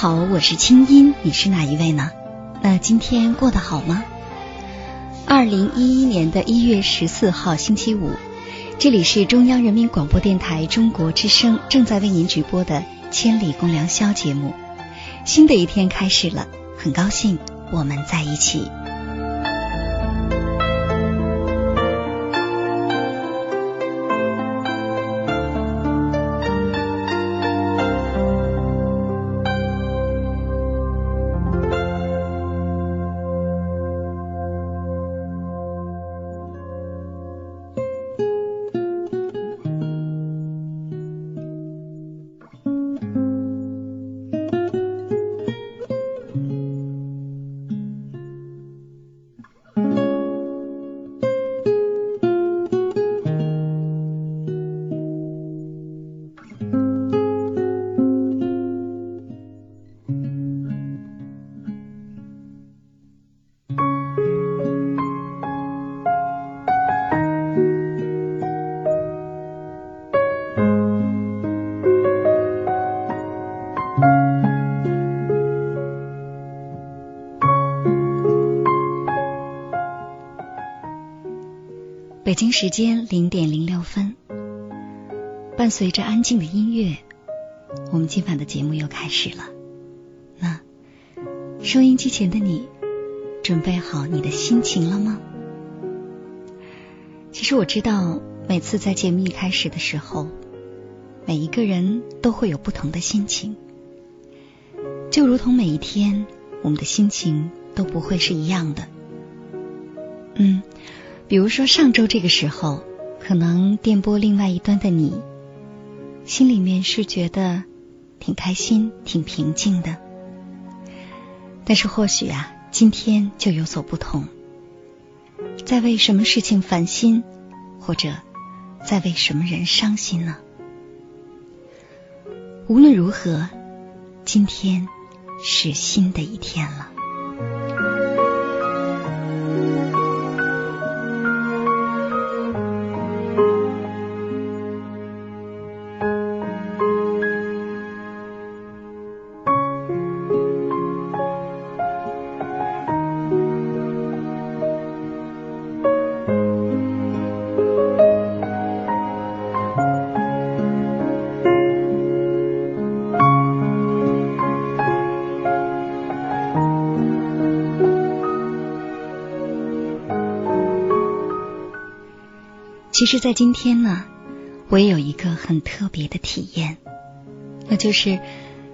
好，我是清音，你是哪一位呢？那今天过得好吗？二零一一年的一月十四号星期五，这里是中央人民广播电台中国之声正在为您直播的《千里共良宵》节目。新的一天开始了，很高兴我们在一起。北京时间零点零六分，伴随着安静的音乐，我们今晚的节目又开始了。那收音机前的你，准备好你的心情了吗？其实我知道，每次在节目一开始的时候，每一个人都会有不同的心情，就如同每一天，我们的心情都不会是一样的。嗯。比如说上周这个时候，可能电波另外一端的你，心里面是觉得挺开心、挺平静的。但是或许啊，今天就有所不同，在为什么事情烦心，或者在为什么人伤心呢？无论如何，今天是新的一天了。其实，在今天呢，我也有一个很特别的体验，那就是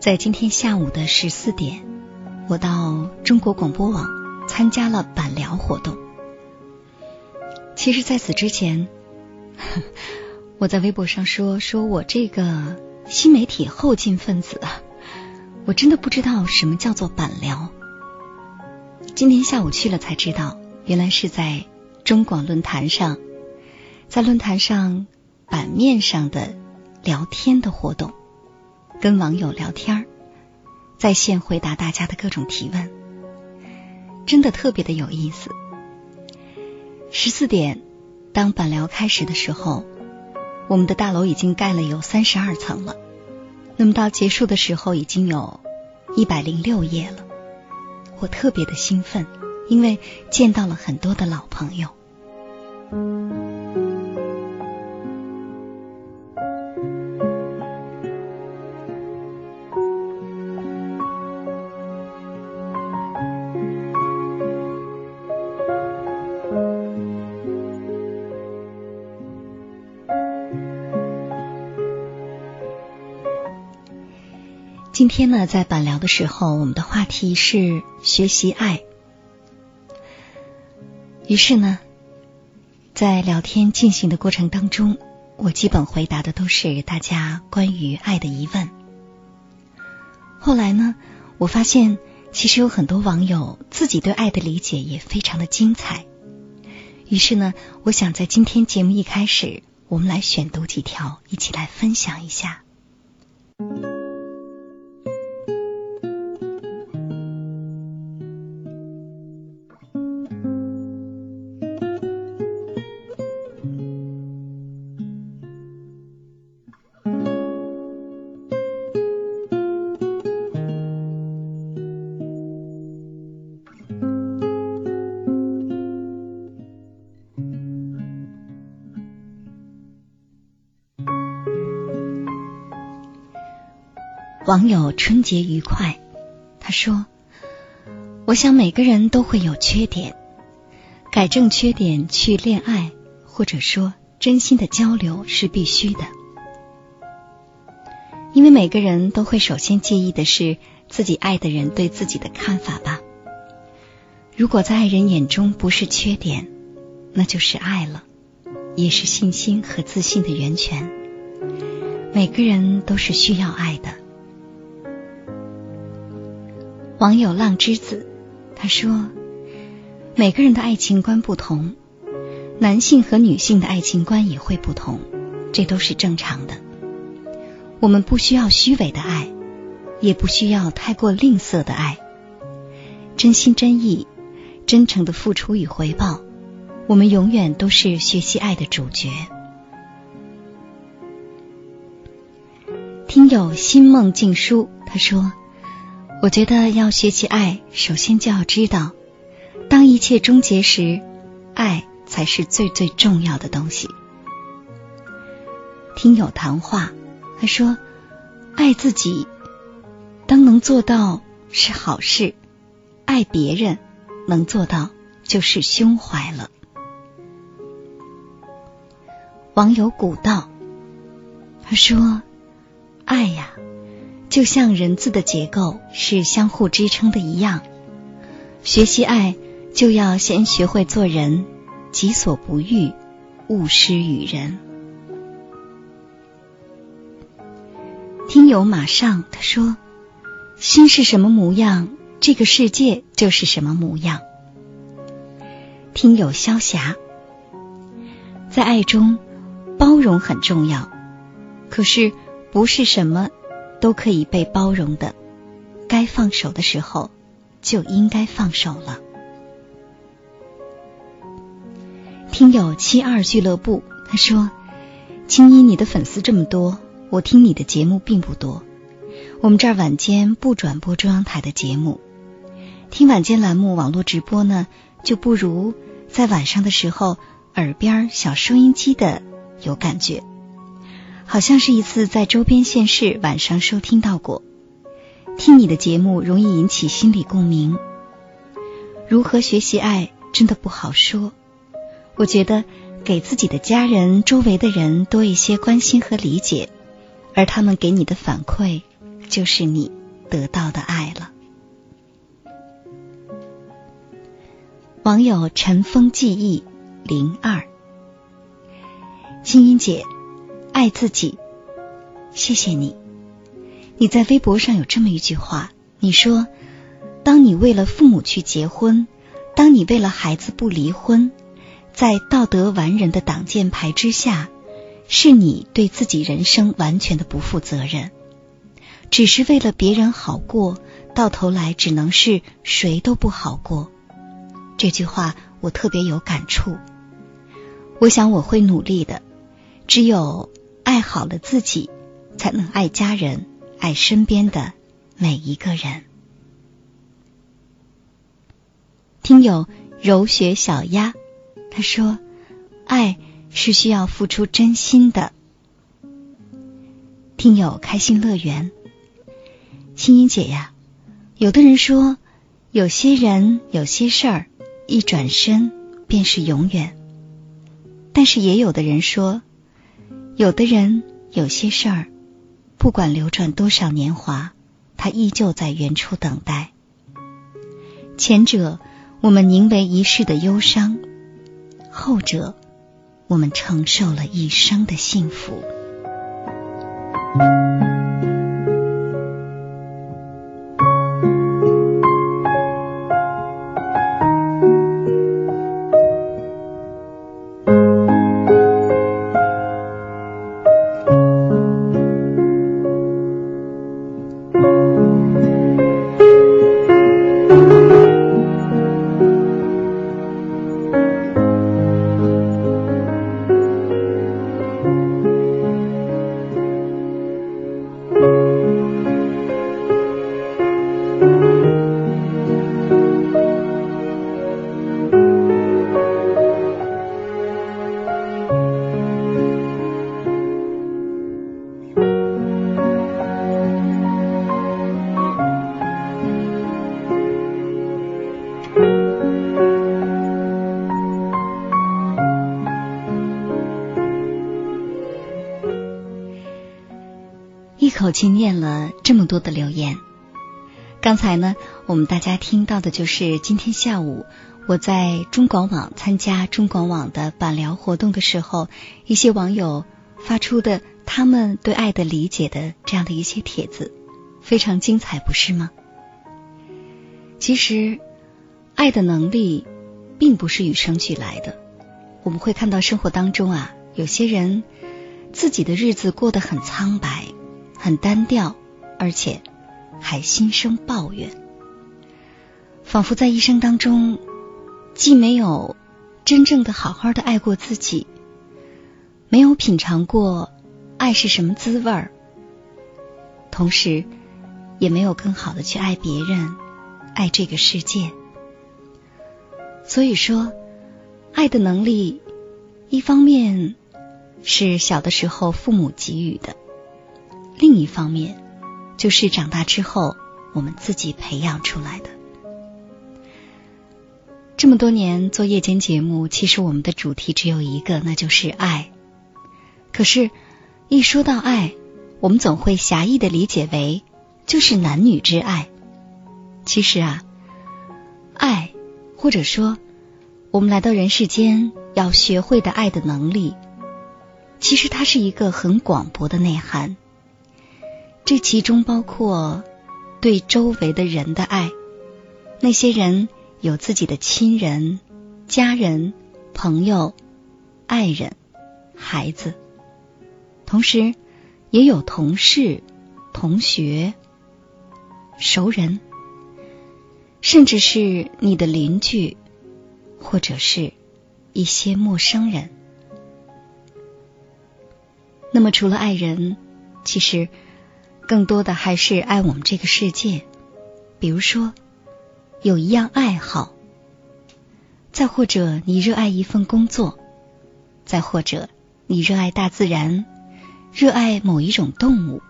在今天下午的十四点，我到中国广播网参加了板聊活动。其实，在此之前，我在微博上说，说我这个新媒体后进分子啊，我真的不知道什么叫做板聊。今天下午去了才知道，原来是在中广论坛上。在论坛上版面上的聊天的活动，跟网友聊天儿在线回答大家的各种提问，真的特别的有意思。十四点，当板聊开始的时候，我们的大楼已经盖了有三十二层了。那么到结束的时候，已经有一百零六页了。我特别的兴奋，因为见到了很多的老朋友。今天呢，在板聊的时候，我们的话题是学习爱。于是呢，在聊天进行的过程当中，我基本回答的都是大家关于爱的疑问。后来呢，我发现其实有很多网友自己对爱的理解也非常的精彩。于是呢，我想在今天节目一开始，我们来选读几条，一起来分享一下。网友春节愉快，他说：“我想每个人都会有缺点，改正缺点去恋爱，或者说真心的交流是必须的。因为每个人都会首先介意的是自己爱的人对自己的看法吧。如果在爱人眼中不是缺点，那就是爱了，也是信心和自信的源泉。每个人都是需要爱的。”网友浪之子他说：“每个人的爱情观不同，男性和女性的爱情观也会不同，这都是正常的。我们不需要虚伪的爱，也不需要太过吝啬的爱。真心真意、真诚的付出与回报，我们永远都是学习爱的主角。”听友心梦静书他说。我觉得要学习爱，首先就要知道，当一切终结时，爱才是最最重要的东西。听友谈话，他说：“爱自己，当能做到是好事；爱别人，能做到就是胸怀了。”网友古道，他说：“爱呀。”就像人字的结构是相互支撑的一样，学习爱就要先学会做人，己所不欲，勿施于人。听友马上他说：“心是什么模样，这个世界就是什么模样。”听友萧霞，在爱中包容很重要，可是不是什么。都可以被包容的，该放手的时候就应该放手了。听友七二俱乐部他说：“青衣，你的粉丝这么多，我听你的节目并不多。我们这儿晚间不转播中央台的节目，听晚间栏目网络直播呢，就不如在晚上的时候耳边小收音机的有感觉。”好像是一次在周边县市晚上收听到过，听你的节目容易引起心理共鸣。如何学习爱真的不好说，我觉得给自己的家人、周围的人多一些关心和理解，而他们给你的反馈就是你得到的爱了。网友尘封记忆零二，青音姐。爱自己，谢谢你。你在微博上有这么一句话，你说：“当你为了父母去结婚，当你为了孩子不离婚，在道德完人的挡箭牌之下，是你对自己人生完全的不负责任。只是为了别人好过，到头来只能是谁都不好过。”这句话我特别有感触。我想我会努力的。只有。爱好了自己，才能爱家人，爱身边的每一个人。听友柔雪小鸭，他说：“爱是需要付出真心的。”听友开心乐园，青音姐呀，有的人说，有些人有些事儿，一转身便是永远；但是也有的人说。有的人有些事儿，不管流转多少年华，他依旧在原处等待。前者，我们凝为一世的忧伤；后者，我们承受了一生的幸福。口气念了这么多的留言，刚才呢，我们大家听到的就是今天下午我在中广网参加中广网的板聊活动的时候，一些网友发出的他们对爱的理解的这样的一些帖子，非常精彩，不是吗？其实，爱的能力并不是与生俱来的，我们会看到生活当中啊，有些人自己的日子过得很苍白。很单调，而且还心生抱怨，仿佛在一生当中既没有真正的好好的爱过自己，没有品尝过爱是什么滋味儿，同时也没有更好的去爱别人、爱这个世界。所以说，爱的能力，一方面是小的时候父母给予的。另一方面，就是长大之后我们自己培养出来的。这么多年做夜间节目，其实我们的主题只有一个，那就是爱。可是，一说到爱，我们总会狭义的理解为就是男女之爱。其实啊，爱或者说我们来到人世间要学会的爱的能力，其实它是一个很广博的内涵。这其中包括对周围的人的爱，那些人有自己的亲人、家人、朋友、爱人、孩子，同时也有同事、同学、熟人，甚至是你的邻居，或者是一些陌生人。那么，除了爱人，其实。更多的还是爱我们这个世界，比如说有一样爱好，再或者你热爱一份工作，再或者你热爱大自然，热爱某一种动物，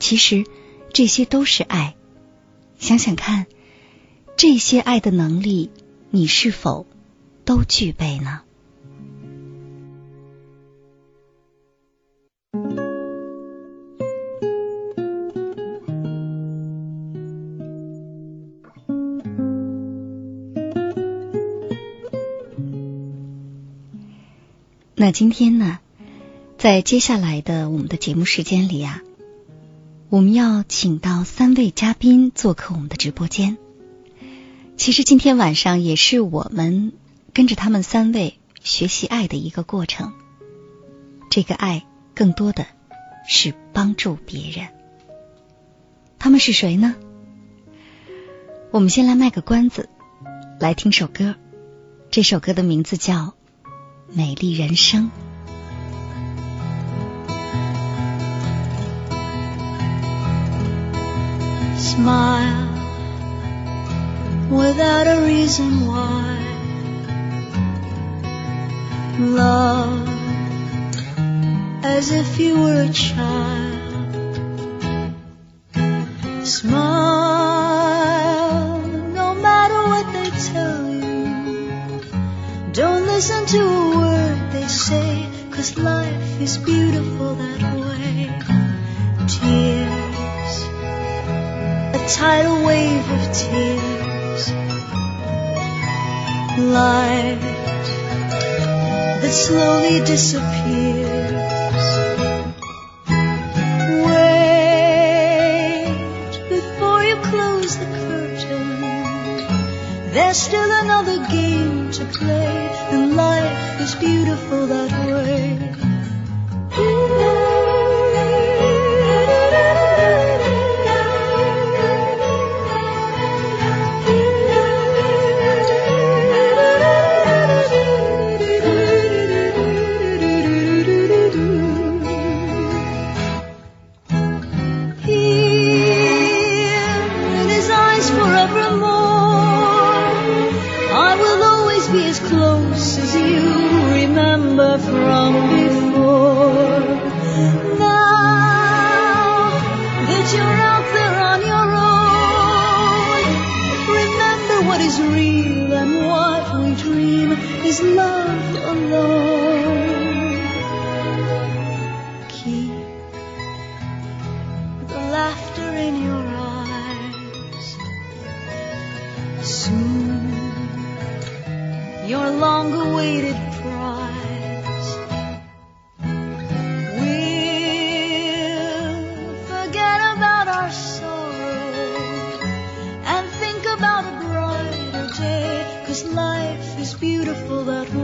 其实这些都是爱。想想看，这些爱的能力，你是否都具备呢？那今天呢，在接下来的我们的节目时间里啊，我们要请到三位嘉宾做客我们的直播间。其实今天晚上也是我们跟着他们三位学习爱的一个过程。这个爱更多的是帮助别人。他们是谁呢？我们先来卖个关子，来听首歌。这首歌的名字叫。美丽人生。Smile without a reason why. Love as if you were a child. Smile Don't listen to say, cause life is beautiful that way. Tears a tidal wave of tears. Light that slowly disappears. There's still another game to play, and life is beautiful that way. Forevermore, be as close as you remember from before. Now that you're out there on your own, remember what is real and what we dream is love alone. Your long awaited prize We'll forget about our sorrow and think about a brighter day. Cause life is beautiful that way.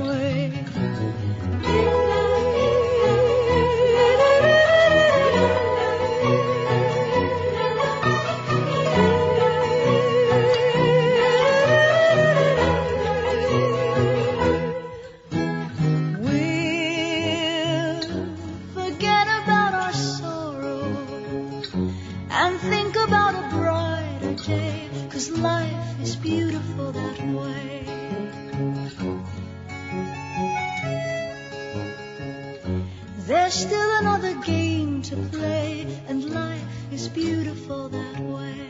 There's still another game to play, and life is beautiful that way.